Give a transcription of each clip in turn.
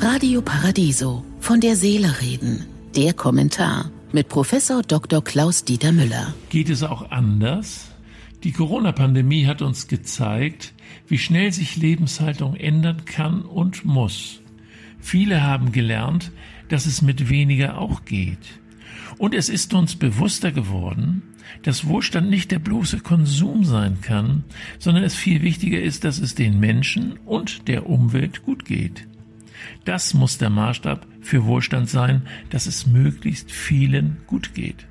Radio Paradiso von der Seele reden. Der Kommentar mit Professor Dr. Klaus Dieter Müller. Geht es auch anders? Die Corona-Pandemie hat uns gezeigt, wie schnell sich Lebenshaltung ändern kann und muss. Viele haben gelernt, dass es mit weniger auch geht. Und es ist uns bewusster geworden, dass Wohlstand nicht der bloße Konsum sein kann, sondern es viel wichtiger ist, dass es den Menschen und der Umwelt gut geht. Das muss der Maßstab für Wohlstand sein, dass es möglichst vielen gut geht.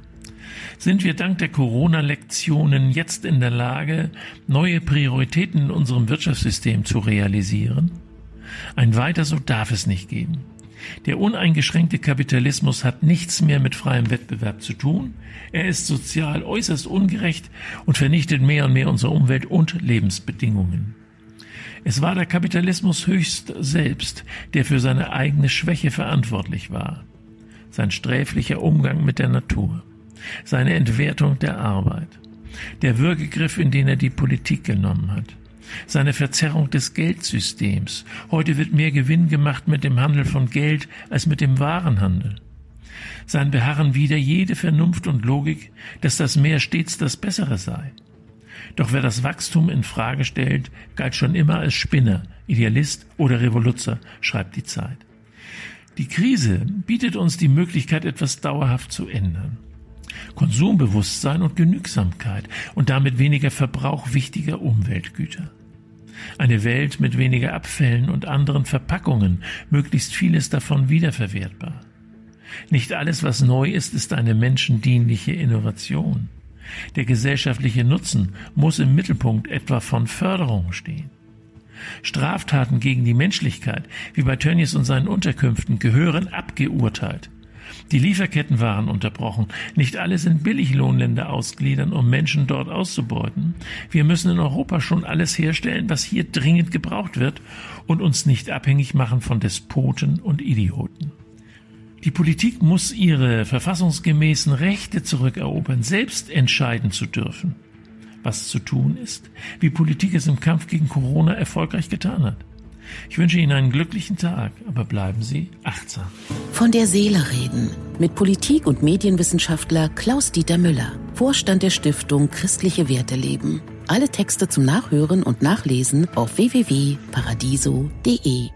Sind wir dank der Corona-Lektionen jetzt in der Lage, neue Prioritäten in unserem Wirtschaftssystem zu realisieren? Ein weiter so darf es nicht gehen. Der uneingeschränkte Kapitalismus hat nichts mehr mit freiem Wettbewerb zu tun. Er ist sozial äußerst ungerecht und vernichtet mehr und mehr unsere Umwelt und Lebensbedingungen. Es war der Kapitalismus höchst selbst, der für seine eigene Schwäche verantwortlich war. Sein sträflicher Umgang mit der Natur, seine Entwertung der Arbeit, der Würgegriff, in den er die Politik genommen hat, seine Verzerrung des Geldsystems. Heute wird mehr Gewinn gemacht mit dem Handel von Geld als mit dem Warenhandel. Sein Beharren wider jede Vernunft und Logik, dass das Mehr stets das Bessere sei. Doch wer das Wachstum in Frage stellt, galt schon immer als Spinner, Idealist oder Revoluzer, schreibt die Zeit. Die Krise bietet uns die Möglichkeit, etwas dauerhaft zu ändern. Konsumbewusstsein und Genügsamkeit und damit weniger Verbrauch wichtiger Umweltgüter. Eine Welt mit weniger Abfällen und anderen Verpackungen, möglichst vieles davon wiederverwertbar. Nicht alles, was neu ist, ist eine menschendienliche Innovation. Der gesellschaftliche Nutzen muss im Mittelpunkt etwa von Förderung stehen. Straftaten gegen die Menschlichkeit, wie bei Tönnies und seinen Unterkünften, gehören abgeurteilt. Die Lieferketten waren unterbrochen. Nicht alle sind Billiglohnländer ausgliedern, um Menschen dort auszubeuten. Wir müssen in Europa schon alles herstellen, was hier dringend gebraucht wird und uns nicht abhängig machen von Despoten und Idioten. Die Politik muss ihre verfassungsgemäßen Rechte zurückerobern, selbst entscheiden zu dürfen, was zu tun ist, wie Politik es im Kampf gegen Corona erfolgreich getan hat. Ich wünsche Ihnen einen glücklichen Tag, aber bleiben Sie achtsam. Von der Seele reden mit Politik- und Medienwissenschaftler Klaus-Dieter Müller, Vorstand der Stiftung Christliche Werte leben. Alle Texte zum Nachhören und Nachlesen auf www.paradiso.de.